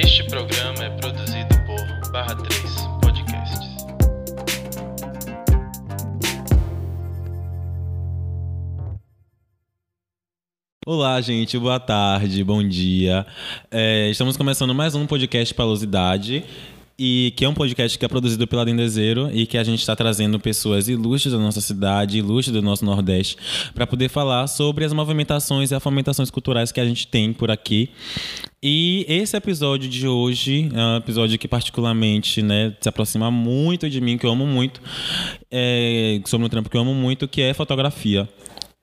Este programa é produzido por Barra 3 Podcasts. Olá, gente, boa tarde, bom dia. É, estamos começando mais um podcast Palosidade. E que é um podcast que é produzido pela Dendezeiro e que a gente está trazendo pessoas ilustres da nossa cidade, ilustres do nosso Nordeste, para poder falar sobre as movimentações e as fomentações culturais que a gente tem por aqui. E esse episódio de hoje é um episódio que particularmente né, se aproxima muito de mim, que eu amo muito, é, sobre um trampo que eu amo muito, que é fotografia.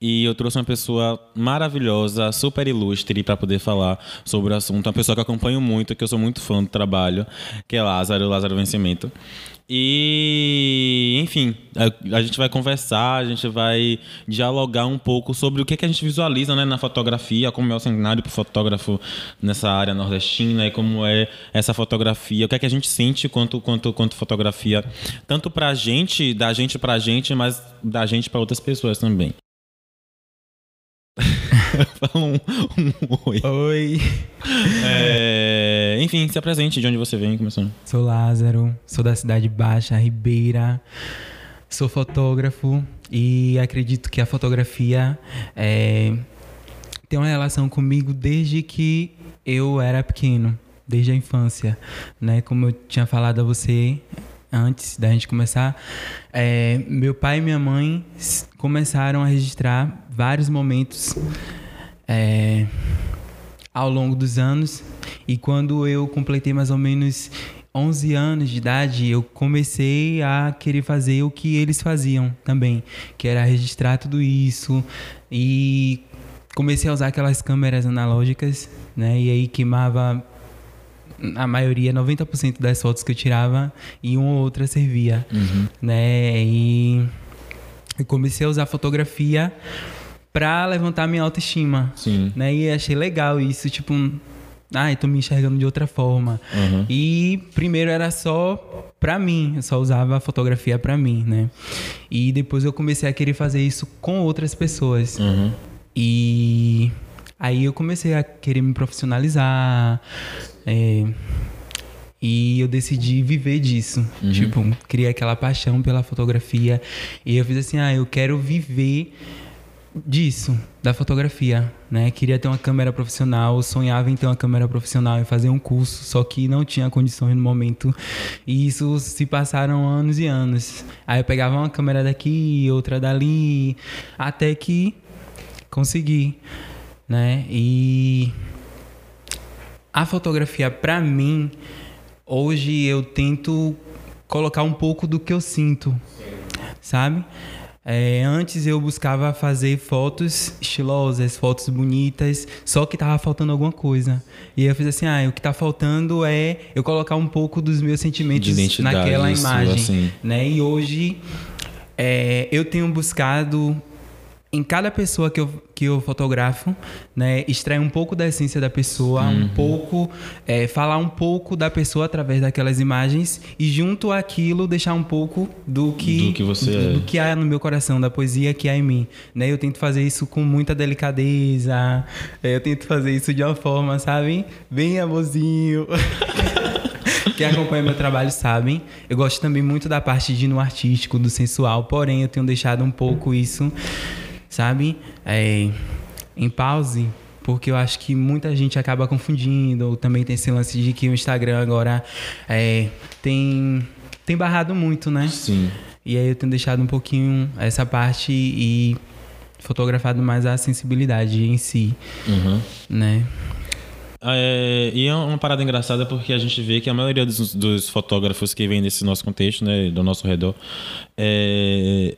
E eu trouxe uma pessoa maravilhosa, super ilustre para poder falar sobre o assunto. Uma pessoa que eu acompanho muito, que eu sou muito fã do trabalho, que é Lázaro, Lázaro Vencimento. E, enfim, a, a, gente vai conversar, a gente vai dialogar um pouco sobre o que, é que a gente visualiza né, na fotografia, como é o cenário para o fotógrafo nessa área nordestina e como é essa fotografia, o que é que a gente sente quanto, quanto, quanto fotografia, tanto para a gente, da gente para a gente, mas da gente para outras pessoas também. Fala um, um, oi. Oi. É, enfim, se apresente de onde você vem, começando. Sou Lázaro, sou da cidade baixa, Ribeira. Sou fotógrafo e acredito que a fotografia é, tem uma relação comigo desde que eu era pequeno, desde a infância, né? Como eu tinha falado a você, antes da gente começar, é, meu pai e minha mãe começaram a registrar vários momentos é, ao longo dos anos. E quando eu completei mais ou menos 11 anos de idade, eu comecei a querer fazer o que eles faziam também, que era registrar tudo isso. E comecei a usar aquelas câmeras analógicas, né? E aí queimava a maioria, 90% das fotos que eu tirava e uma ou outra servia, uhum. né? E eu comecei a usar fotografia para levantar minha autoestima, Sim. né? E achei legal isso, tipo, ah, tô me enxergando de outra forma. Uhum. E primeiro era só para mim, eu só usava a fotografia para mim, né? E depois eu comecei a querer fazer isso com outras pessoas. Uhum. E aí eu comecei a querer me profissionalizar, é, e eu decidi viver disso. Uhum. Tipo, criei aquela paixão pela fotografia. E eu fiz assim: ah, eu quero viver disso, da fotografia, né? Queria ter uma câmera profissional, sonhava em ter uma câmera profissional e fazer um curso, só que não tinha condições no momento. E isso se passaram anos e anos. Aí eu pegava uma câmera daqui, outra dali, até que consegui, né? E a fotografia, para mim, hoje eu tento colocar um pouco do que eu sinto, sabe? É, antes eu buscava fazer fotos estilosas, fotos bonitas, só que tava faltando alguma coisa. E eu fiz assim, ah, o que tá faltando é eu colocar um pouco dos meus sentimentos naquela imagem, assim. né? E hoje é, eu tenho buscado em cada pessoa que eu, que eu fotografo, né, extrair um pouco da essência da pessoa, uhum. um pouco, é, falar um pouco da pessoa através daquelas imagens e junto àquilo deixar um pouco do que do que você do, é. do que há no meu coração, da poesia que há em mim, né? Eu tento fazer isso com muita delicadeza, é, eu tento fazer isso de uma forma, sabe, bem amorzinho. Quem acompanha meu trabalho sabem. Eu gosto também muito da parte de no artístico, do sensual, porém eu tenho deixado um pouco isso sabe? É, em pause, porque eu acho que muita gente acaba confundindo. Ou também tem esse lance de que o Instagram agora é, tem, tem barrado muito, né? Sim. E aí eu tenho deixado um pouquinho essa parte e fotografado mais a sensibilidade em si, uhum. né? É, e é uma parada engraçada porque a gente vê que a maioria dos, dos fotógrafos que vêm desse nosso contexto, né, do nosso redor, é,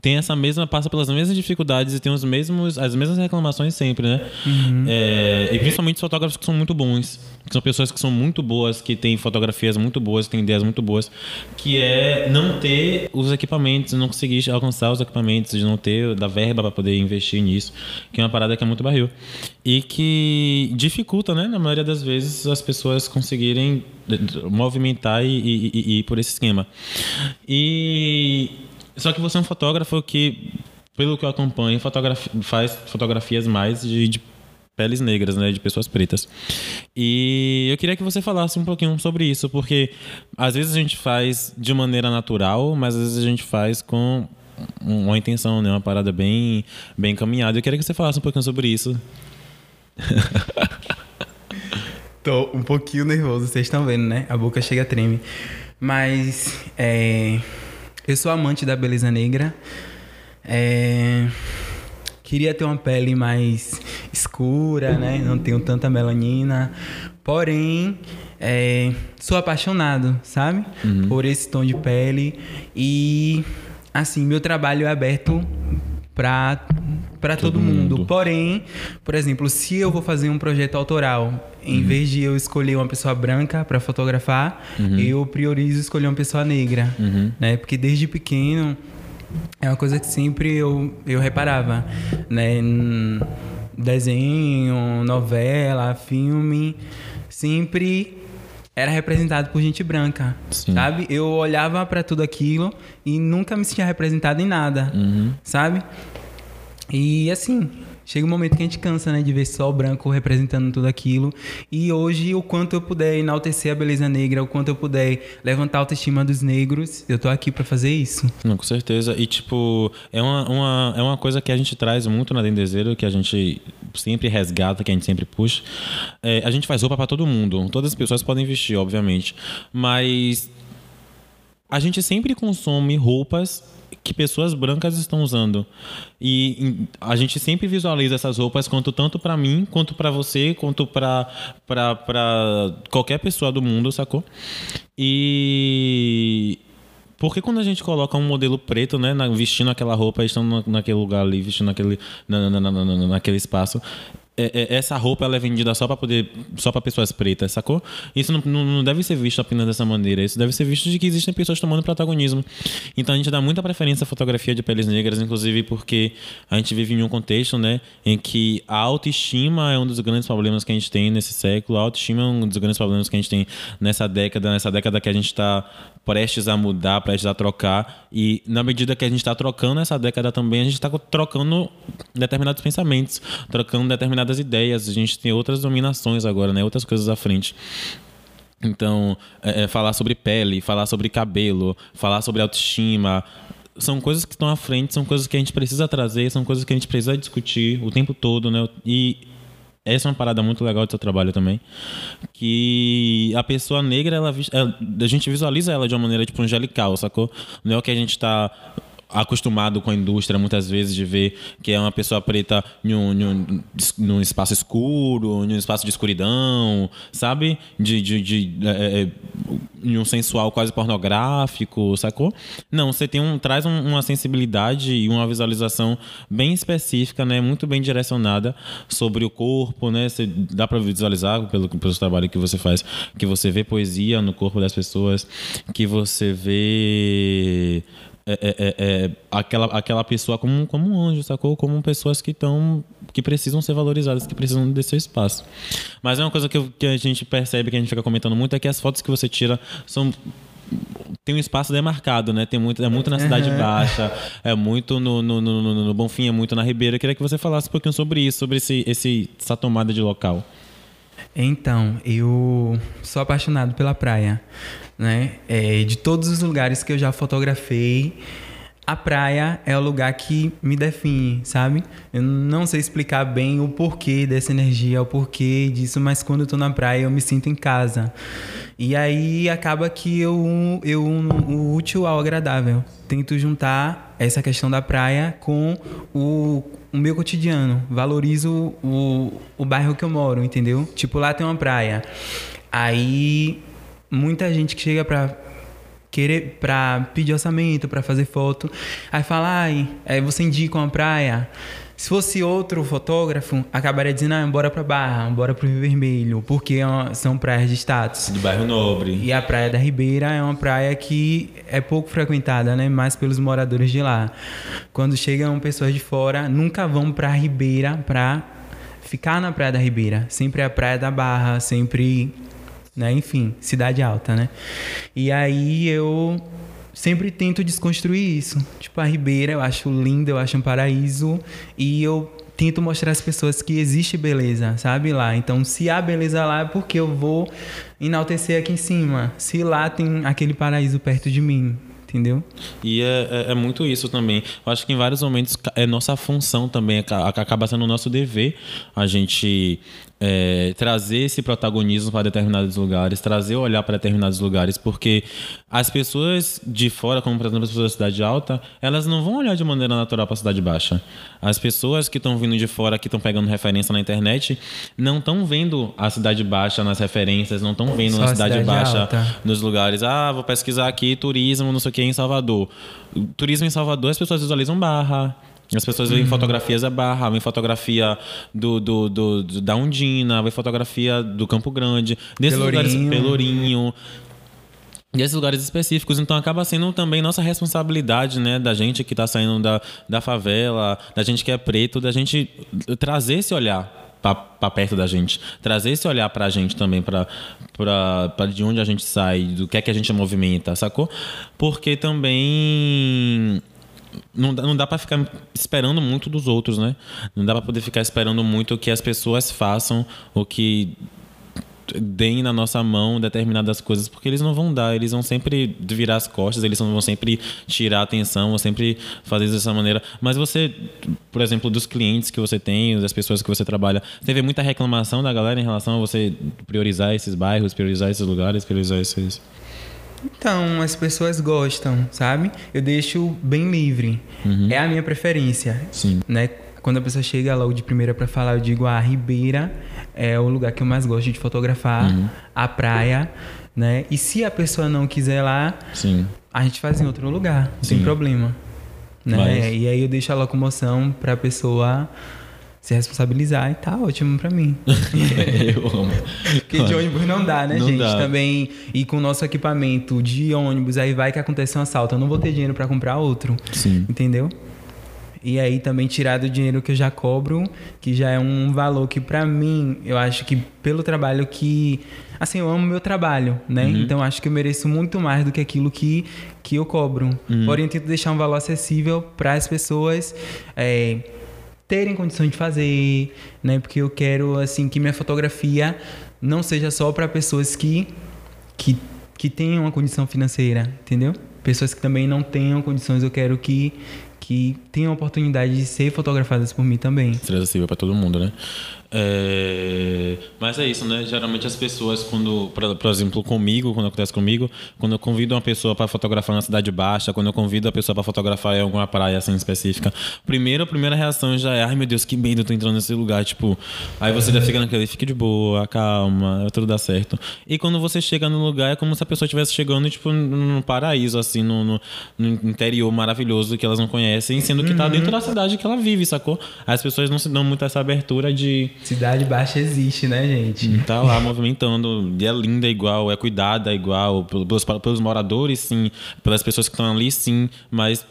tem essa mesma passa pelas mesmas dificuldades e tem os mesmos as mesmas reclamações sempre né? Uhum. é, e principalmente os fotógrafos que são muito bons que são pessoas que são muito boas que têm fotografias muito boas têm ideias muito boas que é não ter os equipamentos não conseguir alcançar os equipamentos de não ter da verba para poder investir nisso que é uma parada que é muito barril. E que dificulta né na maioria das vezes as pessoas conseguirem movimentar e, e, e, e ir por esse esquema. E só que você é um fotógrafo que, pelo que eu acompanho, faz fotografias mais de, de peles negras, né, de pessoas pretas. E eu queria que você falasse um pouquinho sobre isso, porque às vezes a gente faz de maneira natural, mas às vezes a gente faz com uma intenção, né, uma parada bem, bem encaminhada. Eu queria que você falasse um pouquinho sobre isso. Tô um pouquinho nervoso, vocês estão vendo, né? A boca chega a treme. Mas é, eu sou amante da beleza negra. É, queria ter uma pele mais escura, né? Não tenho tanta melanina. Porém, é, sou apaixonado, sabe? Uhum. Por esse tom de pele. E, assim, meu trabalho é aberto para para todo, mundo. mundo. Porém, por exemplo, se eu vou fazer um projeto autoral, em Uhum. vez de eu escolher uma pessoa branca para fotografar, eu priorizo escolher uma pessoa negra, Uhum. né? Porque desde pequeno é uma coisa que sempre eu, eu reparava, né? Desenho, novela, filme, sempre era representado por gente branca, Sim. sabe? Eu olhava para tudo aquilo e nunca me sentia representado em nada, Uhum. sabe? E assim, chega um momento que a gente cansa, né, de ver só o branco representando tudo aquilo. E hoje, o quanto eu puder enaltecer a beleza negra, o quanto eu puder levantar a autoestima dos negros, eu tô aqui para fazer isso. Não, com certeza. E, tipo, é uma, uma, é uma coisa que a gente traz muito na Dendezeiro, que a gente sempre resgata, que a gente sempre puxa. É, a gente faz roupa pra todo mundo. Todas as pessoas podem vestir, obviamente. Mas a gente sempre consome roupas que pessoas brancas estão usando. E a gente sempre visualiza essas roupas quanto tanto pra mim, quanto pra você, quanto pra qualquer pessoa do mundo, sacou? E porque quando a gente coloca um modelo preto, né, vestindo aquela roupa, estando na- naquele lugar ali, vestindo naquele, na, na- na- na- na- naquele espaço, é- é- essa roupa ela é vendida só para poder, só para pessoas pretas, sacou? Isso não, não- deve ser visto apenas dessa maneira. Isso deve ser visto de que existem pessoas tomando protagonismo. Então a gente dá muita preferência à fotografia de peles negras, inclusive porque a gente vive em um contexto, né, em que a autoestima é um dos grandes problemas que a gente tem nesse século. A autoestima é um dos grandes problemas que a gente tem nessa década, nessa década que a gente está prestes a mudar, prestes a trocar. E na medida que a gente está trocando essa década também, a gente está trocando determinados pensamentos, trocando determinadas ideias. A gente tem outras dominações agora, né? Outras coisas à frente. Então, é, é, falar sobre pele, falar sobre cabelo, falar sobre autoestima, são coisas que estão à frente, são coisas que a gente precisa trazer, são coisas que a gente precisa discutir o tempo todo, né? E essa é uma parada muito legal do seu trabalho também, que a pessoa negra, ela, ela- a gente visualiza ela de uma maneira tipo angelical, sacou? Não é o que a gente tá acostumado com a indústria muitas vezes de ver que é uma pessoa preta em um, em um- num espaço escuro, em um espaço de escuridão, sabe? De, de, de é, é, em um sensual quase pornográfico, sacou? Não, você tem um traz um- uma sensibilidade e uma visualização bem específica, né? Muito bem direcionada sobre o corpo, né? Dá para visualizar pelo pelo trabalho que você faz, que você vê poesia no corpo das pessoas, que você vê é, é, é, é, aquela, aquela pessoa como, como um anjo, sacou? Como pessoas que estão. que precisam ser valorizadas, que precisam desse seu espaço. Mas é uma coisa que, eu- que a gente percebe, que a gente fica comentando muito, é que as fotos que você tira são. Tem um espaço demarcado, né? Tem muito, é muito na Cidade Baixa, é muito no, no, no, no- no Bonfim, é muito na Ribeira. Eu queria que você falasse um pouquinho sobre isso, sobre esse, esse, essa tomada de local. Então, eu sou apaixonado pela praia, né? É, de todos os lugares que eu já fotografei, a praia é o lugar que me define, sabe? Eu não sei explicar bem o porquê dessa energia, o porquê disso, mas quando eu tô na praia eu me sinto em casa. E aí acaba que eu, eu o útil ao agradável. Tento juntar essa questão da praia com o, o meu cotidiano. Valorizo o, o bairro que eu moro, entendeu? Tipo, lá tem uma praia. Aí muita gente que chega pra querer para pedir orçamento, para fazer foto, aí fala, ai, aí você indica uma praia. Se fosse outro fotógrafo, acabaria dizendo, ah, bora pra Barra, bora pro Rio Vermelho, porque é são praias de status. Do bairro Nobre. E a Praia da Ribeira é uma praia que é pouco frequentada, né? Mais pelos moradores de lá. Quando chegam pessoas de fora, nunca vão pra Ribeira pra ficar na Praia da Ribeira. Sempre é a Praia da Barra, sempre, né? Enfim, cidade alta, né? E aí eu sempre tento desconstruir isso. Tipo, a Ribeira eu acho linda, eu acho um paraíso. E eu tento mostrar às pessoas que existe beleza, sabe lá. Então, se há beleza lá, é porque eu vou enaltecer aqui em cima. Se lá tem aquele paraíso perto de mim, entendeu? E é, é, é, muito isso também. Eu acho que em vários momentos é nossa função também, é acaba sendo nosso dever a gente é, trazer esse protagonismo para determinados lugares, trazer o olhar para determinados lugares, porque as pessoas de fora, como por exemplo as pessoas da cidade alta, elas não vão olhar de maneira natural para a cidade baixa. As pessoas que estão vindo de fora, que estão pegando referência na internet, não estão vendo a cidade baixa nas referências, não estão vendo Só a cidade, cidade baixa alta. nos lugares. Ah, vou pesquisar aqui turismo, não sei o que, em Salvador. Turismo em Salvador, as pessoas visualizam barra as pessoas veem uhum. fotografias da Barra, veem fotografia do, do, do, do, da Undina, veem fotografia do Campo Grande, desses Pelourinho. lugares, Pelourinho. E esses lugares específicos, então acaba sendo também nossa responsabilidade, né, da gente que está saindo da, da favela, da gente que é preto, da gente trazer esse olhar para perto da gente, trazer esse olhar para a gente também, para de onde a gente sai, do que é que a gente movimenta, sacou? Porque também não, não dá para ficar esperando muito dos outros, né? Não dá para poder ficar esperando muito que as pessoas façam o que deem na nossa mão determinadas coisas, porque eles não vão dar, eles vão sempre virar as costas, eles vão sempre tirar a atenção, vão sempre fazer dessa maneira. Mas você, por exemplo, dos clientes que você tem, das pessoas que você trabalha, teve muita reclamação da galera em relação a você priorizar esses bairros, priorizar esses lugares, priorizar esses. Então, as pessoas gostam, sabe? Eu deixo bem livre. Uhum. É a minha preferência. Sim. Né? Quando a pessoa chega logo de primeira para falar, eu digo: a ah, Ribeira é o lugar que eu mais gosto de fotografar, uhum. a praia, né? E se a pessoa não quiser lá, Sim. a gente faz em outro lugar, sem problema. Né? Mas... E aí eu deixo a locomoção para a pessoa se responsabilizar e tá ótimo para mim. eu amo. Porque de ônibus não dá, né, não gente? Dá. Também e com o nosso equipamento de ônibus, aí vai que acontece um assalto, eu não vou ter dinheiro para comprar outro. Sim. Entendeu? E aí também tirar do dinheiro que eu já cobro, que já é um valor que para mim, eu acho que pelo trabalho que assim, eu amo meu trabalho, né? Uhum. Então acho que eu mereço muito mais do que aquilo que que eu cobro. Uhum. Porém, eu tento deixar um valor acessível para as pessoas é, terem condição de fazer, né? Porque eu quero assim que minha fotografia não seja só para pessoas que que que tenham uma condição financeira, entendeu? Pessoas que também não tenham condições, eu quero que que tenham a oportunidade de ser fotografadas por mim também. Ser acessível para todo mundo, né? É... Mas é isso, né? Geralmente as pessoas, quando, por exemplo, comigo, quando acontece comigo, quando eu convido uma pessoa para fotografar na cidade baixa, quando eu convido a pessoa para fotografar em alguma praia assim específica, primeiro a primeira reação já é: ai meu Deus, que medo, eu tô entrando nesse lugar. Tipo, aí você já fica naquele, fique de boa, calma, tudo dá certo. E quando você chega no lugar, é como se a pessoa estivesse chegando, tipo, num paraíso, assim, no, no, no, interior maravilhoso que elas não conhecem, sendo que tá uhum. tá dentro da cidade que ela vive, sacou? As pessoas não se dão muito essa abertura de Cidade Baixa existe, né, gente? Tá lá movimentando. E é linda igual, é cuidada igual. Pelos, pelos moradores, sim. Pelas pessoas que estão ali, sim. Mas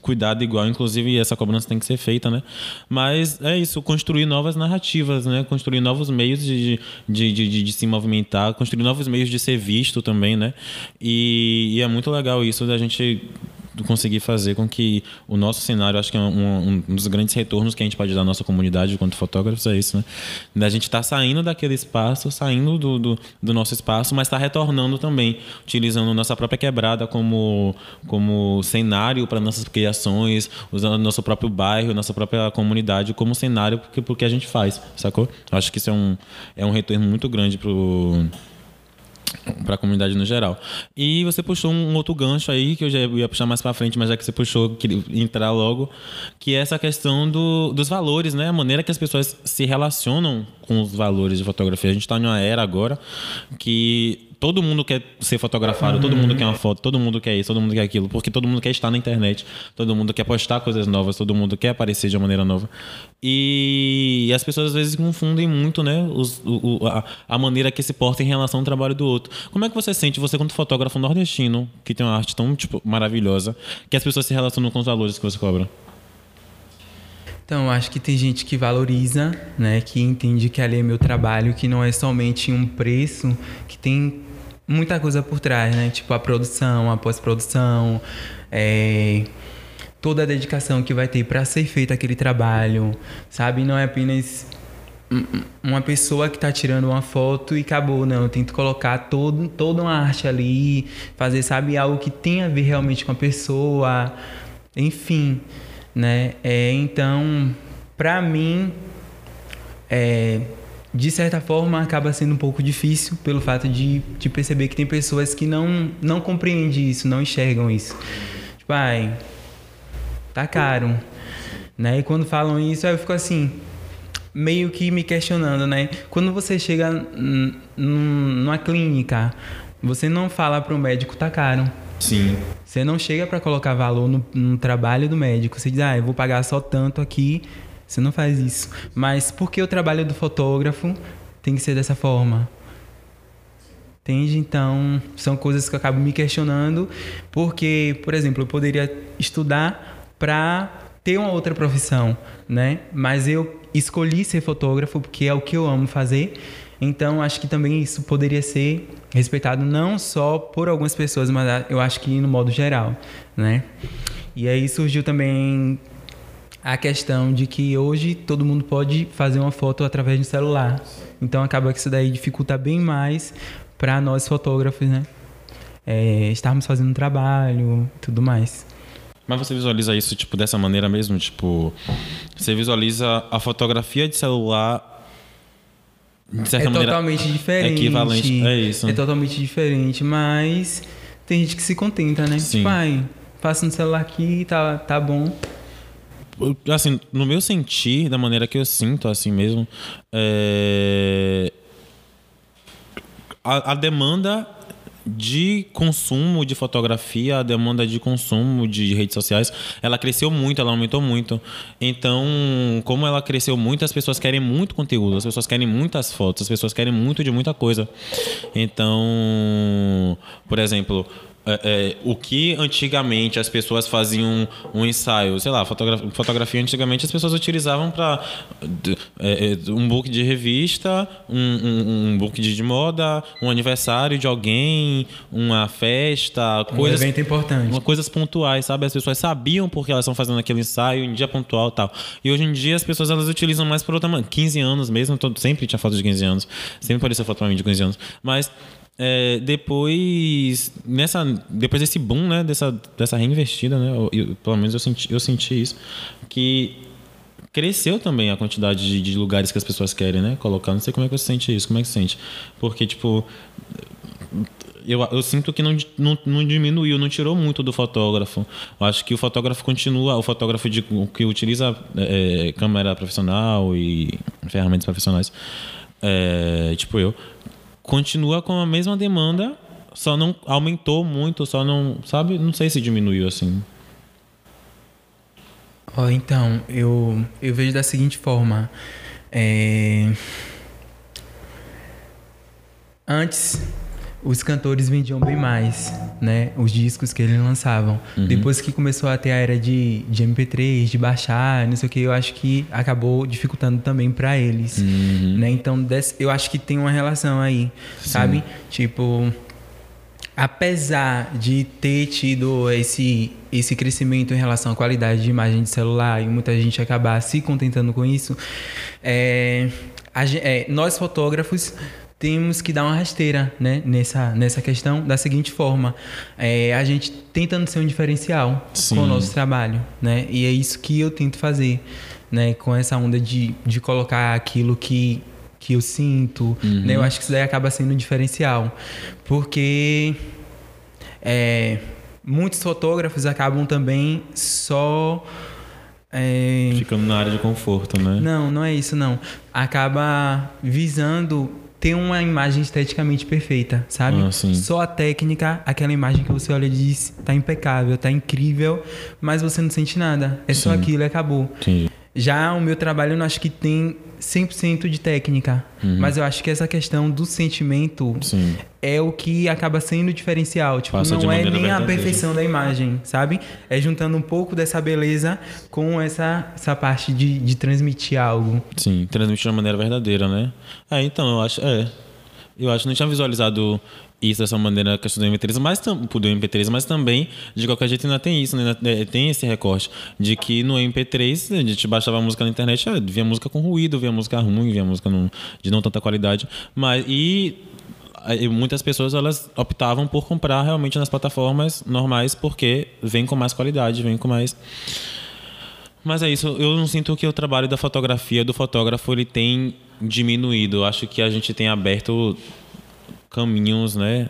cuidado igual. Inclusive, essa cobrança tem que ser feita, né? Mas é isso, construir novas narrativas, né? Construir novos meios de, de, de, de, de se movimentar, construir novos meios de ser visto também, né? E, e é muito legal isso da gente conseguir fazer com que o nosso cenário, acho que é um, um, dos grandes retornos que a gente pode dar à nossa comunidade enquanto fotógrafos é isso, né? Da gente estar tá saindo daquele espaço, saindo do, do, do nosso espaço, mas está retornando também, utilizando nossa própria quebrada como, como cenário para nossas criações, usando nosso próprio bairro, nossa própria comunidade como cenário porque, porque a gente faz, sacou? Acho que isso é um, é um retorno muito grande pro para a comunidade no geral. E você puxou um outro gancho aí que eu já ia puxar mais para frente, mas já que você puxou, queria entrar logo, que é essa questão do, dos valores, né? A maneira que as pessoas se relacionam com os valores de fotografia. A gente está numa era agora que todo mundo quer ser fotografado, todo mundo quer uma foto, todo mundo quer isso, todo mundo quer aquilo, porque todo mundo quer estar na internet, todo mundo quer postar coisas novas, todo mundo quer aparecer de uma maneira nova. E as pessoas às vezes confundem muito, né, os, o, a, a, maneira que se porta em relação ao trabalho do outro. Como é que você sente, você como fotógrafo nordestino, que tem uma arte tão tipo, maravilhosa, que as pessoas se relacionam com os valores que você cobra? Então, acho que tem gente que valoriza, né, que entende que ali é meu trabalho, que não é somente um preço, que tem muita coisa por trás, né? Tipo a produção, a pós-produção, é, toda a dedicação que vai ter para ser feito aquele trabalho, sabe? Não é apenas uma pessoa que está tirando uma foto e acabou, não. Eu tento colocar todo, toda uma arte ali, fazer, sabe, algo que tem a ver realmente com a pessoa, enfim, né? É, então, para mim, é, de certa forma, acaba sendo um pouco difícil pelo fato de, de perceber que tem pessoas que não, não compreendem isso, não enxergam isso. Tipo, ai, tá caro. Né? E quando falam isso, eu fico assim, meio que me questionando, né? Quando você chega numa clínica, você não fala para o médico tá caro. Sim. Você não chega para colocar valor no, no, trabalho do médico. Você diz, ah, eu vou pagar só tanto aqui. Você não faz isso. Mas por que o trabalho do fotógrafo tem que ser dessa forma? Entende? Então, são coisas que eu acabo me questionando. Porque, por exemplo, eu poderia estudar para ter uma outra profissão, né? Mas eu escolhi ser fotógrafo porque é o que eu amo fazer. Então, acho que também isso poderia ser respeitado não só por algumas pessoas, mas eu acho que no modo geral, né? E aí surgiu também a questão de que hoje todo mundo pode fazer uma foto através do celular. Então, acaba que isso daí dificulta bem mais para nós fotógrafos, né? É, estarmos fazendo um trabalho e tudo mais. Mas você visualiza isso tipo dessa maneira mesmo, tipo, você visualiza a fotografia de celular de certa é maneira totalmente diferente. Equivalente, é isso. É totalmente diferente, mas tem gente que se contenta, né? Sim. Tipo, ai, passa no celular aqui, tá tá bom. Assim, no meu sentir, da maneira que eu sinto, assim mesmo, é... a, a demanda de consumo de fotografia, a demanda de consumo de redes sociais, ela cresceu muito, ela aumentou muito. Então, como ela cresceu muito, as pessoas querem muito conteúdo, as pessoas querem muitas fotos, as pessoas querem muito de muita coisa. Então, por exemplo, é, é, o que antigamente as pessoas faziam um ensaio, sei lá, fotografia, fotografia antigamente as pessoas utilizavam para é, é, um book de revista, um, um, um book de moda, um aniversário de alguém, uma festa, um coisas. evento importante. Coisas pontuais, sabe? As pessoas sabiam porque elas estão fazendo aquele ensaio em dia pontual e tal. E hoje em dia as pessoas elas utilizam mais por outra 15 anos mesmo, todo, sempre tinha foto de 15 anos, sempre apareceu foto pra mim de 15 anos. Mas é, depois nessa depois desse boom né dessa dessa reinvestida né eu, pelo menos eu senti eu senti isso que cresceu também a quantidade de, de, lugares que as pessoas querem né colocar não sei como é que você sente isso como é que você sente porque tipo eu, eu sinto que não, não, não diminuiu, não tirou muito do fotógrafo. Eu acho que o fotógrafo continua, o fotógrafo de, que utiliza é, câmera profissional e ferramentas profissionais, é, tipo eu, continua com a mesma demanda, só não aumentou muito, só não, sabe? Não sei se diminuiu assim. Oh, então, eu, eu vejo da seguinte forma. É... Antes, os cantores vendiam bem mais, né? Os discos que eles lançavam. Uhum. Depois que começou a ter a era de, de MP3, de baixar, não sei o que, eu acho que acabou dificultando também para eles, uhum. né? Então, eu acho que tem uma relação aí, Sim. sabe? Tipo, apesar de ter tido esse esse crescimento em relação à qualidade de imagem de celular e muita gente acabar se contentando com isso, é, a, é, nós fotógrafos temos que dar uma rasteira né, nessa, nessa questão da seguinte forma. É, a gente tentando ser um diferencial Sim. com o nosso trabalho. Né? E é isso que eu tento fazer. Né, com essa onda de, de colocar aquilo que, que eu sinto. Uhum. Né? Eu acho que isso daí acaba sendo um diferencial. Porque é, muitos fotógrafos acabam também só. É... Ficando na área de conforto, né? Não, não é isso, não. Acaba visando ter uma imagem esteticamente perfeita, sabe? Ah, Só a técnica, aquela imagem que você olha e diz, tá impecável, tá incrível, mas você não sente nada. É sim. só aquilo e acabou. Entendi. Já o meu trabalho, eu acho que tem 100% de técnica. Uhum. Mas eu acho que essa questão do sentimento Sim. é o que acaba sendo diferencial. Tipo, Passa não é nem verdadeira. a perfeição da imagem, sabe? É juntando um pouco dessa beleza com essa, essa parte de, de transmitir algo. Sim, transmitir de uma maneira verdadeira, né? É, então, eu acho. É. Eu acho que não tinha visualizado isso dessa maneira, a questão do MP3, mas, do MP3, mas também, de qualquer jeito, ainda tem isso, né? Tem esse recorte de que no MP3 a gente baixava a música na internet, ah, via música com ruído, via música ruim, via música não, de não tanta qualidade. Mas, e muitas pessoas elas optavam por comprar realmente nas plataformas normais porque vem com mais qualidade, vem com mais mas é isso, eu não sinto que o trabalho da fotografia do fotógrafo ele tem diminuído. Acho que a gente tem aberto caminhos, né?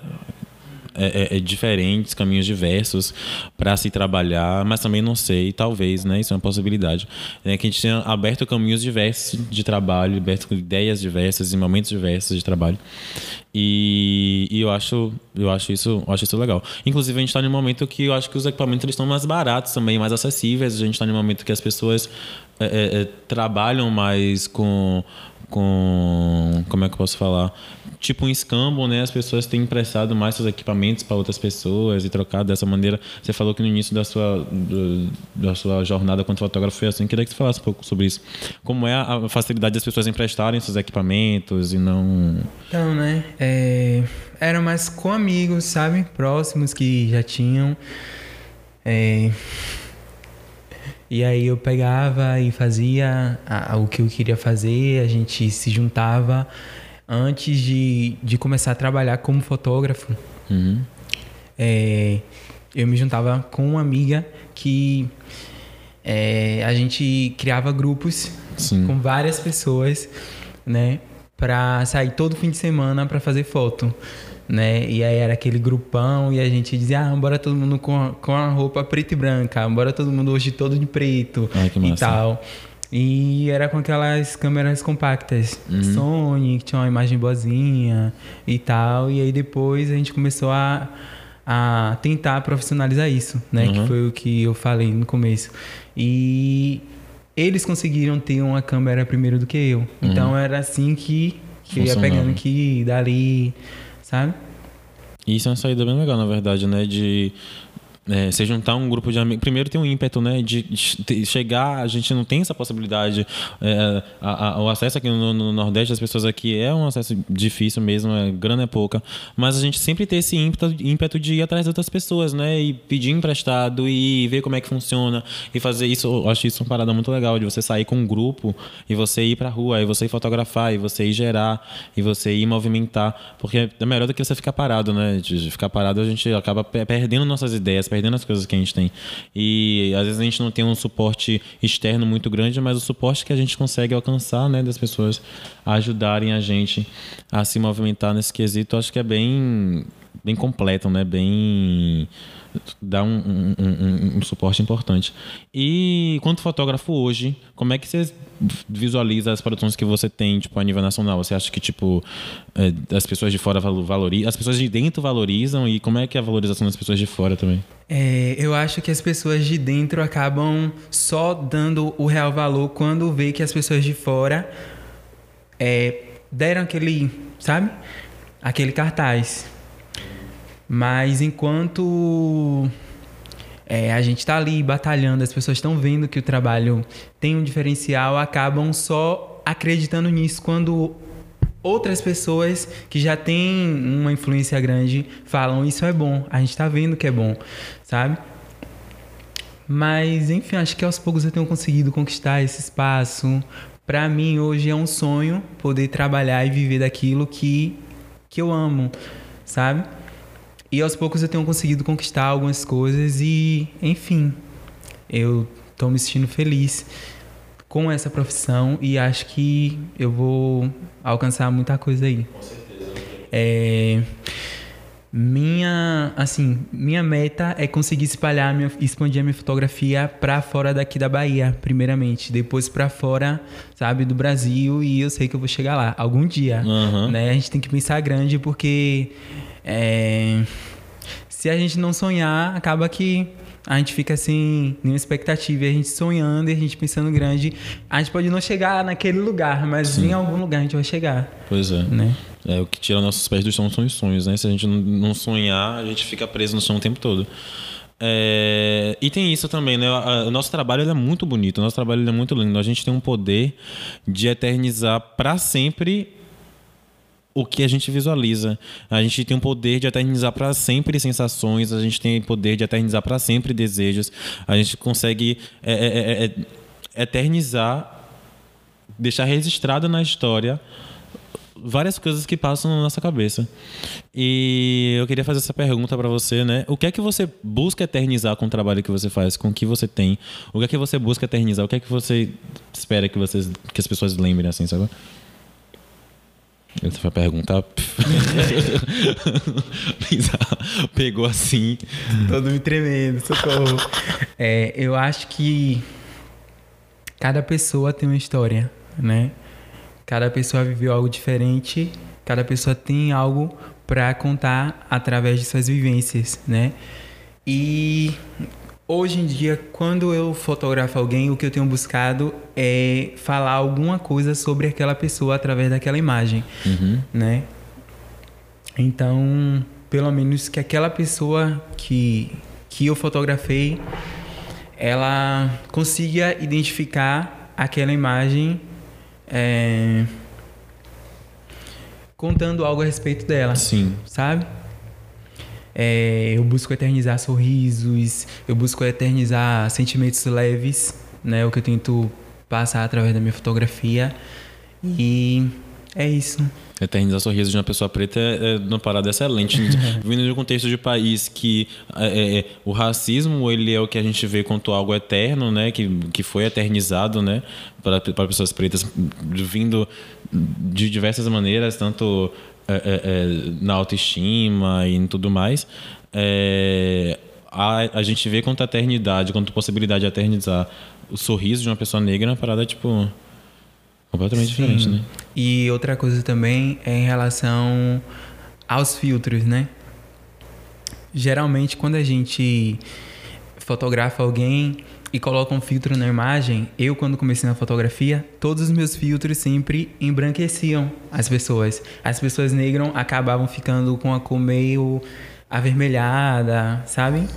É, é, é, diferentes, caminhos diversos para se trabalhar, mas também não sei, talvez, né? Isso é uma possibilidade. É que a gente tenha aberto caminhos diversos de trabalho, aberto ideias diversas e momentos diversos de trabalho. E, e, eu acho, eu acho isso, eu acho isso legal. Inclusive a gente está num momento que eu acho que os equipamentos eles estão mais baratos também, mais acessíveis. A gente está num momento que as pessoas é, é, é trabalham mais com com como é que eu posso falar tipo um escambo né? As pessoas têm emprestado mais seus equipamentos para outras pessoas e trocado dessa maneira. Você falou que no início da sua do, da sua jornada como fotógrafo foi assim. Queria que você falasse um pouco sobre isso. Como é a facilidade das pessoas emprestarem seus equipamentos e não então né é, era mais com amigos sabe? Próximos que já tinham. É, e aí eu pegava e fazia o que eu queria fazer, a gente se juntava antes de, de começar a trabalhar como fotógrafo. Uhum. É, eu me juntava com uma amiga que é, a gente criava grupos Sim. com várias pessoas, né? Pra sair todo fim de semana para fazer foto né? E aí era aquele grupão e a gente dizia, ah, bora todo mundo com a, com a roupa preta e branca, bora todo mundo hoje todo de preto Ai, e tal. E era com aquelas câmeras compactas, uhum. Sony, que tinha uma imagem boazinha e tal. E aí depois a gente começou a, a tentar profissionalizar isso, né? Uhum. Que foi o que eu falei no começo. E eles conseguiram ter uma câmera primeiro do que eu. Uhum. Então era assim que, que eu ia pegando aqui, dali sabe? Isso é uma saída bem legal, na verdade, né? De é, se juntar um grupo de amigos. Primeiro tem um ímpeto, né? De, de chegar, a gente não tem essa possibilidade. É, a, a, o acesso aqui no, no, Nordeste, as pessoas aqui é um acesso difícil mesmo, a grana é pouca. Mas a gente sempre tem esse ímpeto, ímpeto de ir atrás de outras pessoas, né? E pedir emprestado e ver como é que funciona. E fazer isso, eu acho isso uma parada muito legal, de você sair com um grupo e você ir pra rua, e você ir fotografar, e você ir gerar, e você ir movimentar. Porque é melhor do que você ficar parado, né? De ficar parado, a gente acaba perdendo nossas ideias perdendo as coisas que a gente tem. E às vezes a gente não tem um suporte externo muito grande, mas o suporte que a gente consegue alcançar, né, das pessoas ajudarem a gente a se movimentar nesse quesito, acho que é bem bem completo, né? Bem dá um, um, um, um, suporte importante. E quanto fotógrafo hoje, como é que você visualiza as produções que você tem, tipo, a nível nacional? Você acha que, tipo, é, as pessoas de fora valorizam, as pessoas de dentro valorizam e como é que é a valorização das pessoas de fora também? É, eu acho que as pessoas de dentro acabam só dando o real valor quando vê que as pessoas de fora é, deram aquele, sabe? Aquele cartaz mas enquanto é, a gente está ali batalhando, as pessoas estão vendo que o trabalho tem um diferencial, acabam só acreditando nisso quando outras pessoas que já têm uma influência grande falam isso é bom, a gente está vendo que é bom, sabe? Mas enfim, acho que aos poucos eu tenho conseguido conquistar esse espaço. Para mim hoje é um sonho poder trabalhar e viver daquilo que que eu amo, sabe? E aos poucos eu tenho conseguido conquistar algumas coisas e, enfim, eu estou me sentindo feliz com essa profissão e acho que eu vou alcançar muita coisa aí. Com certeza. É, minha, assim, minha meta é conseguir espalhar, minha, expandir a minha fotografia para fora daqui da Bahia, primeiramente, depois para fora, sabe, do Brasil e eu sei que eu vou chegar lá algum dia, uhum. né? A gente tem que pensar grande porque é, se a gente não sonhar, acaba que a gente fica assim, nenhuma expectativa, e a gente sonhando e a gente pensando grande. A gente pode não chegar naquele lugar, mas Sim. em algum lugar a gente vai chegar. Pois é. Né? É, o que tira nossos pés do chão são os sonhos, né? Se a gente não sonhar, a gente fica preso no chão o tempo todo. É, e tem isso também, né? O nosso trabalho é muito bonito, o nosso trabalho é muito lindo. A gente tem um poder de eternizar para sempre o que a gente visualiza. A gente tem o poder de eternizar para sempre sensações, a gente tem o poder de eternizar para sempre desejos, a gente consegue é, é, é, é, eternizar, deixar registrado na história várias coisas que passam na nossa cabeça. E eu queria fazer essa pergunta para você, né? O que é que você busca eternizar com o trabalho que você faz, com o que você tem? O que é que você busca eternizar? O que é que você espera que, vocês, que as pessoas lembrem, assim, sabe? Essa foi a pergunta. Pegou assim. Todo me tremendo, socorro. É, eu acho que cada pessoa tem uma história, né? Cada pessoa viveu algo diferente, cada pessoa tem algo para contar através de suas vivências, né? E hoje em dia, quando eu fotografo alguém, o que eu tenho buscado é falar alguma coisa sobre aquela pessoa através daquela imagem, uhum. né? Então, pelo menos que aquela pessoa que, que eu fotografei, ela consiga identificar aquela imagem é, contando algo a respeito dela. Sim. Sabe? É, eu busco eternizar sorrisos, eu busco eternizar sentimentos leves, né? O que eu tento passar através da minha fotografia. E é isso. Eternizar sorrisos de uma pessoa preta é, é uma parada excelente. Vindo de um contexto de país que é, é, é, o racismo ele é o que a gente vê quanto algo eterno, né? Que, que foi eternizado, né? Para, pessoas pretas, vindo de diversas maneiras, tanto na autoestima e em tudo mais, é, a, a gente vê quanto a eternidade, quanto a possibilidade de eternizar o sorriso de uma pessoa negra é uma parada, tipo, completamente Sim. diferente, né? E outra coisa também é em relação aos filtros, né? Geralmente, quando a gente fotografa alguém, e coloca um filtro na imagem, eu quando comecei na fotografia, todos os meus filtros sempre embranqueciam as pessoas. As pessoas negras acabavam ficando com a cor meio avermelhada, sabe?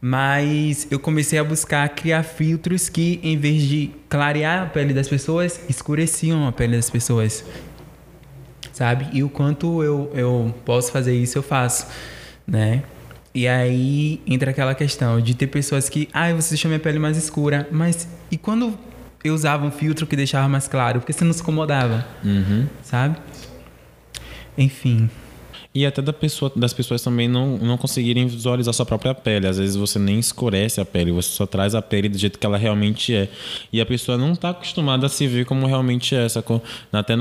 Mas eu comecei a buscar criar filtros que, em vez de clarear a pele das pessoas, escureciam a pele das pessoas. Sabe? E o quanto eu, eu posso fazer isso, eu faço, né? E aí entra aquela questão de ter pessoas que, ah, você deixou minha pele mais escura, mas e quando eu usava um filtro que deixava mais claro? Porque você não se incomodava, uhum. sabe? Enfim. E até da pessoa, das pessoas também não, não conseguirem visualizar sua própria pele. Às vezes você nem escurece a pele, você só traz a pele do jeito que ela realmente é. E a pessoa não está acostumada a se ver como realmente é. Até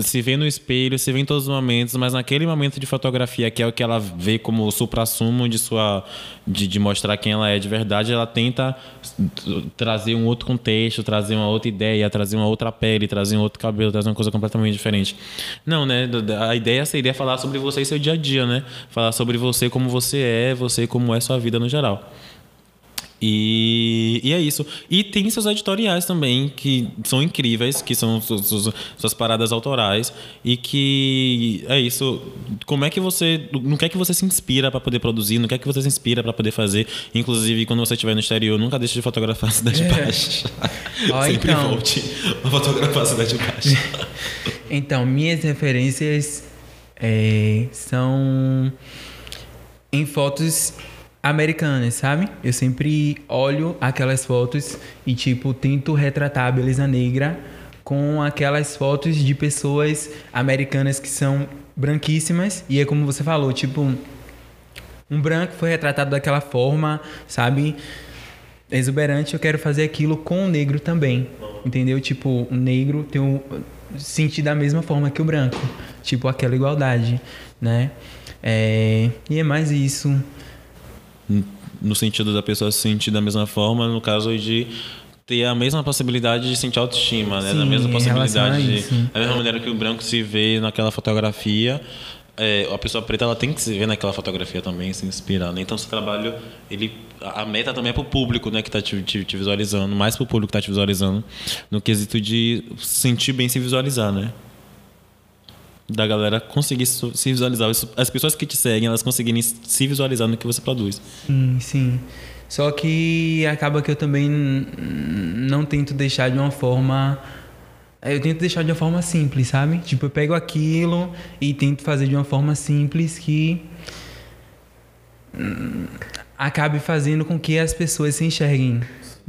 se vê no espelho, se vê em todos os momentos, mas naquele momento de fotografia, que é o que ela vê como o supra-sumo de sua. De, de mostrar quem ela é de verdade, ela tenta trazer um outro contexto, trazer uma outra ideia, trazer uma outra pele, trazer um outro cabelo, trazer uma coisa completamente diferente. Não, né? A ideia seria falar sobre você e seu dia a dia, né? Falar sobre você como você é, você como é sua vida no geral. E, e, é isso. E tem seus editoriais também, que são incríveis, que são suas, suas, paradas autorais. E que é isso. Como é que você. No que é que você se inspira para poder produzir? No que é que você se inspira para poder fazer? Inclusive, quando você estiver no exterior, nunca deixe de fotografar a cidade é. baixa. Sempre então... volte a fotografar a cidade baixa. então, minhas referências é, são em fotos americanas, sabe? Eu sempre olho aquelas fotos e, tipo, tento retratar a beleza negra com aquelas fotos de pessoas americanas que são branquíssimas. E é como você falou, tipo, um branco foi retratado daquela forma, sabe? Exuberante, eu quero fazer aquilo com o negro também. Entendeu? Tipo, o negro tem um sentir da mesma forma que o branco, tipo aquela igualdade, né? É, e é mais isso. No sentido da pessoa se sentir da mesma forma, no caso de ter a mesma possibilidade de sentir autoestima, né? Sim, da mesma possibilidade de, da mesma maneira que o branco se vê naquela fotografia, é, a pessoa preta ela tem que se ver naquela fotografia também, se inspirar. Né? Então, seu trabalho, ele, a meta também é para o público né, que está te, te, te, visualizando, mais para o público que está te visualizando, no quesito de sentir bem se visualizar, né? Da galera conseguir se visualizar. As pessoas que te seguem, elas conseguirem se visualizar no que você produz. Sim, sim. Só que acaba que eu também não tento deixar de uma forma Aí eu tento deixar de uma forma simples, sabe? Tipo, eu pego aquilo e tento fazer de uma forma simples que hum, acabe fazendo com que as pessoas se enxerguem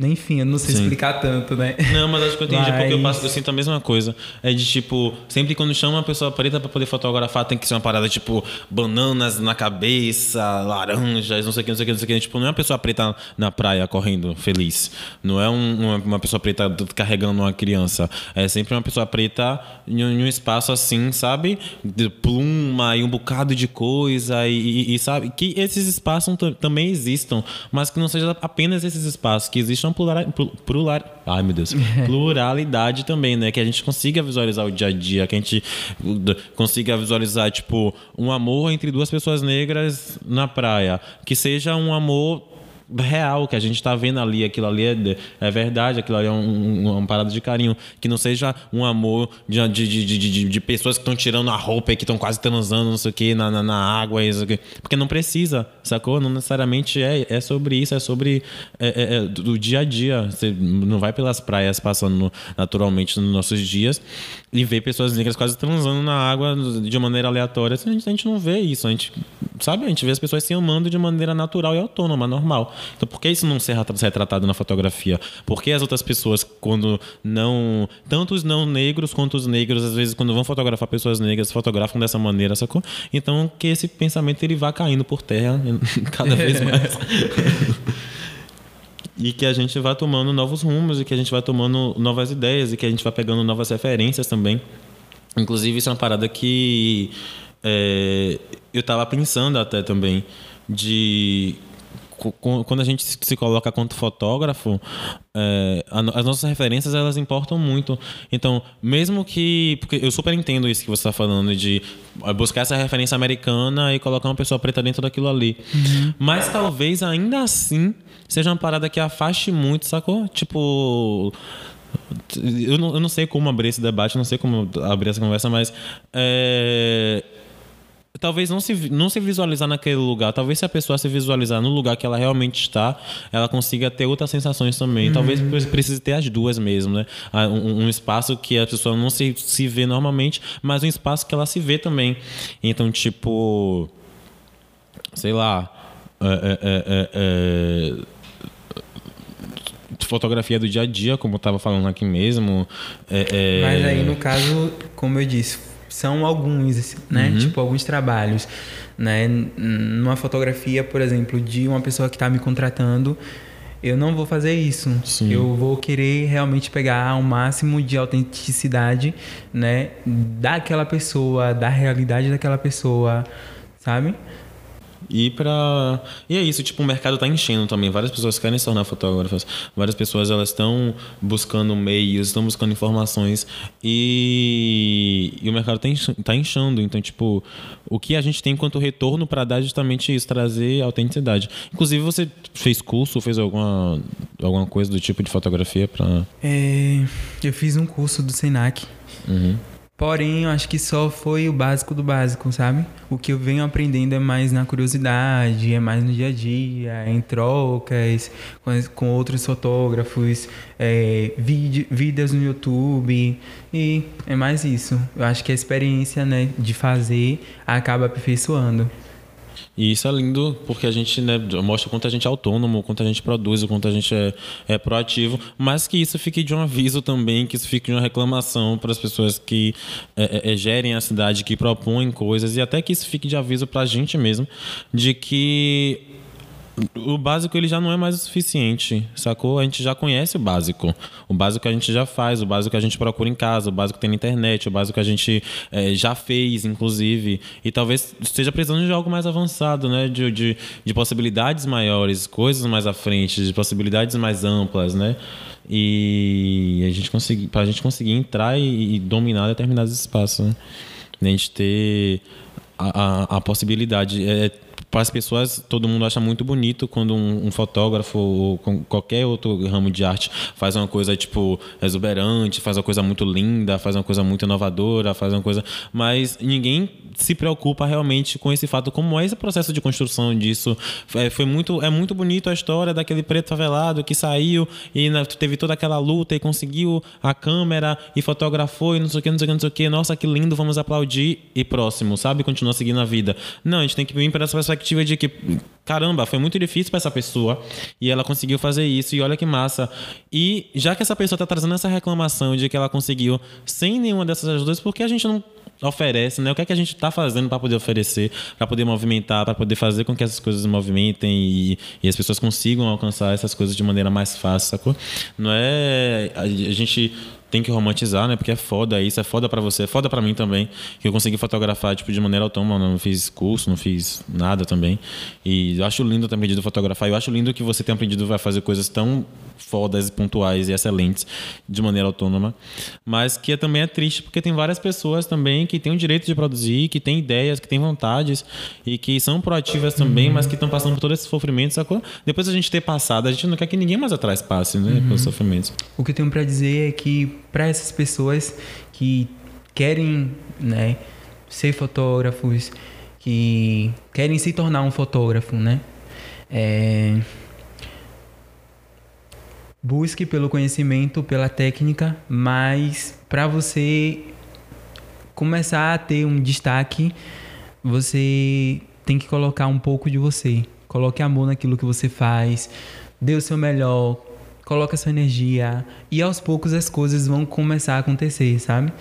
enfim, eu não sei Sim. explicar tanto, né? Não, mas acho que eu entendi, mas... porque eu, passo, eu sinto a mesma coisa. É de tipo, sempre quando chama uma pessoa preta pra poder fotografar, tem que ser uma parada tipo bananas na cabeça, laranjas, não sei o que, não sei o que, não sei o que. Tipo, não é uma pessoa preta na praia correndo feliz. Não é um, uma, uma, pessoa preta carregando uma criança. É sempre uma pessoa preta em, em um espaço assim, sabe? De pluma e um bocado de coisa. E, e, e sabe? Que esses espaços também existam, mas que não seja apenas esses espaços, que existam uma plural, ai meu Deus, pluralidade também, né? Que a gente consiga visualizar o dia a dia, que a gente consiga visualizar, tipo, um amor entre duas pessoas negras na praia. Que seja um amor real que a gente está vendo ali, aquilo ali é, é verdade, aquilo ali é um, um, uma parada de carinho. Que não seja um amor de, de, de, de, de pessoas que estão tirando a roupa e que estão quase transando, não sei o que, na, na, na água, isso aqui. porque não precisa, sacou? Não necessariamente é, é sobre isso, é sobre é, é, é do dia a dia. Você não vai pelas praias passando naturalmente nos nossos dias e vê pessoas negras quase transando na água de maneira aleatória. A gente, a gente não vê isso, a gente, sabe? A gente vê as pessoas se amando de maneira natural e autônoma, normal. Então, por que isso não ser retratado na fotografia? Por que as outras pessoas, quando não. Tanto os não negros quanto os negros, às vezes, quando vão fotografar pessoas negras, fotografam dessa maneira, sacou? Então, que esse pensamento ele vá caindo por terra cada vez mais. e que a gente vá tomando novos rumos e que a gente vá tomando novas ideias e que a gente vá pegando novas referências também. Inclusive, isso é uma parada que é, eu estava pensando até também de quando a gente se coloca quanto fotógrafo, é, as nossas referências elas importam muito. Então, mesmo que. Porque eu super entendo isso que você está falando, de buscar essa referência americana e colocar uma pessoa preta dentro daquilo ali. Uhum. Mas talvez ainda assim seja uma parada que afaste muito, sacou? Tipo. Eu não, eu não sei como abrir esse debate, não sei como abrir essa conversa, mas. É, talvez não se, não se visualizar naquele lugar. Talvez se a pessoa se visualizar no lugar que ela realmente está, ela consiga ter outras sensações também. Uhum. Talvez precise ter as duas mesmo, né? Ah, um, um, espaço que a pessoa não se, se vê normalmente, mas um espaço que ela se vê também. Então, tipo. Sei lá. É, é, é, é, é fotografia do dia a dia, como eu estava falando aqui mesmo. É, mas aí, no caso, como eu disse, são alguns, né? Uhum. Tipo, alguns trabalhos, né? Numa fotografia, por exemplo, de uma pessoa que está me contratando, eu não vou fazer isso. Sim. Eu vou querer realmente pegar o máximo de autenticidade, né? Daquela pessoa, da realidade daquela pessoa, sabe? E para e é isso, tipo, o mercado tá enchendo também. Várias pessoas querem se tornar fotógrafas. Várias pessoas elas estão buscando meios, estão buscando informações e, e o mercado tá, tá inchando. Então, tipo, o que a gente tem enquanto retorno para dar justamente isso, trazer autenticidade. Inclusive, você fez curso, fez alguma alguma coisa do tipo de fotografia para é, eu fiz um curso do Senac. Uhum. Porém, eu acho que só foi o básico do básico, sabe? O que eu venho aprendendo é mais na curiosidade, é mais no dia a dia, em trocas com, com outros fotógrafos, é, vídeos no YouTube e é mais isso. Eu acho que a experiência né, de fazer acaba aperfeiçoando. E isso é lindo porque a gente né, mostra quanto a gente é autônomo, quanto a gente produz, quanto a gente é, é proativo, mas que isso fique de um aviso também, que isso fique de uma reclamação para as pessoas que é, é, é, gerem a cidade, que propõem coisas, e até que isso fique de aviso para a gente mesmo, de que o básico ele já não é mais o suficiente, sacou? A gente já conhece o básico. O básico a gente já faz, o básico a gente procura em casa, o básico tem na internet, o básico a gente é, já fez, inclusive. E talvez esteja precisando de algo mais avançado, né? De, de, de possibilidades maiores, coisas mais à frente, de possibilidades mais amplas, né? E a gente conseguir, para a gente conseguir entrar e, e dominar determinados espaços, né? A gente ter a, a, a possibilidade. É, para as pessoas, todo mundo acha muito bonito quando um, um, fotógrafo ou qualquer outro ramo de arte faz uma coisa tipo exuberante, faz uma coisa muito linda, faz uma coisa muito inovadora, faz uma coisa, mas ninguém se preocupa realmente com esse fato, como é esse processo de construção disso. É, foi muito, é muito bonito a história daquele preto favelado que saiu e né, teve toda aquela luta e conseguiu a câmera e fotografou e não sei o que, não sei o que, não sei o que. Nossa, que lindo, vamos aplaudir e próximo, sabe? Continua seguindo a vida. Não, a gente tem que vir para essa de que, caramba, foi muito difícil para essa pessoa e ela conseguiu fazer isso e olha que massa. E já que essa pessoa tá trazendo essa reclamação de que ela conseguiu sem nenhuma dessas ajudas, porque a gente não oferece, né? O que é que a gente está fazendo para poder oferecer, para poder movimentar, para poder fazer com que essas coisas movimentem e, e, as pessoas consigam alcançar essas coisas de maneira mais fácil, sacou? Não é a, a gente tem que romantizar, né? Porque é foda isso, é foda para você, é foda para mim também, que eu consegui fotografar tipo de maneira autônoma, não fiz curso, não fiz nada também. E eu acho lindo ter aprendido a fotografar. Eu acho lindo que você tenha aprendido a fazer coisas tão fodas, pontuais e excelentes de maneira autônoma, mas que também é triste porque tem várias pessoas também que têm o direito de produzir, que têm ideias, que têm vontades e que são proativas também, mas que estão passando por todo esse sofrimento, sacou? Depois a gente ter passado, a gente não quer que ninguém mais atrás passe, né, uhum. pelos sofrimentos. O que eu tenho para dizer é que para essas pessoas que querem, né, ser fotógrafos, que querem se tornar um fotógrafo, né? É, busque pelo conhecimento, pela técnica, mas para você começar a ter um destaque, você tem que colocar um pouco de você. Coloque amor naquilo que você faz, dê o seu melhor, coloque a sua energia e aos poucos as coisas vão começar a acontecer, sabe?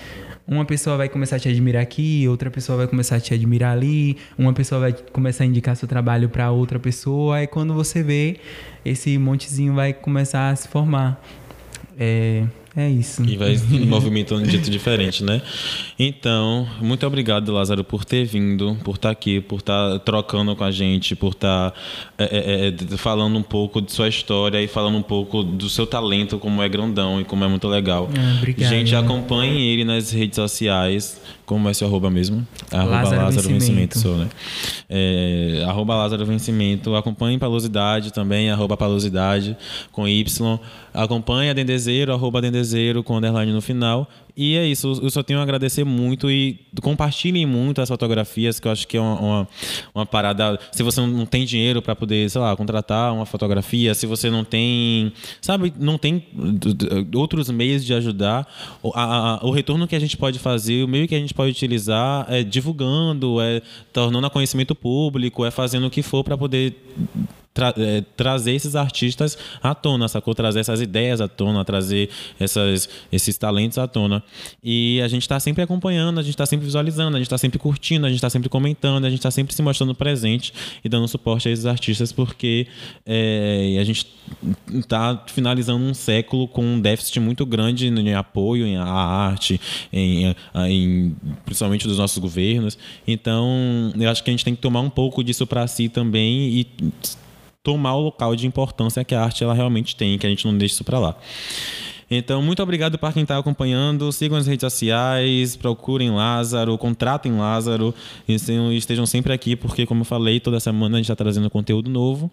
Uma pessoa vai começar a te admirar aqui, outra pessoa vai começar a te admirar ali, uma pessoa vai começar a indicar seu trabalho para outra pessoa, aí quando você vê, esse montezinho vai começar a se formar. É, é isso. E vai movimentando de jeito diferente, né? Então, muito obrigado, Lázaro, por ter vindo, por estar tá aqui, por estar tá trocando com a gente, por estar tá, é, é, é, falando um pouco de sua história e falando um pouco do seu talento, como é grandão e como é muito legal. Ah, obrigado. Gente, acompanhe ele nas redes sociais. Como é seu arroba mesmo? Arroba Lázaro, Lázaro Vencimento. Vencimento sou, né? É, arroba Lázaro Vencimento. Acompanhe Palosidade também, arroba Palosidade com Y. Acompanhe a Dendezeiro, arroba Dendezeiro com underline no final. E é isso, eu só tenho a agradecer muito e compartilhem muito as fotografias, que eu acho que é uma, uma, uma parada. Se você não tem dinheiro para poder, sei lá, contratar uma fotografia, se você não tem, sabe, não tem outros meios de ajudar, a, a, o retorno que a gente pode fazer, o meio que a gente pode utilizar é divulgando, é tornando a conhecimento público, é fazendo o que for para poder tra é, trazer esses artistas à tona, sacou? Trazer essas ideias à tona, trazer essas, esses talentos à tona. E a gente está sempre acompanhando, a gente está sempre visualizando, a gente está sempre curtindo, a gente está sempre comentando, a gente está sempre se mostrando presente e dando suporte a esses artistas, porque é, a gente está finalizando um século com um déficit muito grande em apoio à arte, em, em, principalmente dos nossos governos. Então, eu acho que a gente tem que tomar um pouco disso para si também e tomar o local de importância que a arte ela realmente tem, que a gente não deixa isso para lá. Então, muito obrigado para quem está acompanhando. Sigam as redes sociais, procurem Lázaro, contratem Lázaro e estejam sempre aqui, porque, como eu falei, toda semana a gente está trazendo conteúdo novo.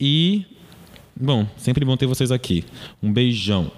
E, bom, sempre bom ter vocês aqui. Um beijão.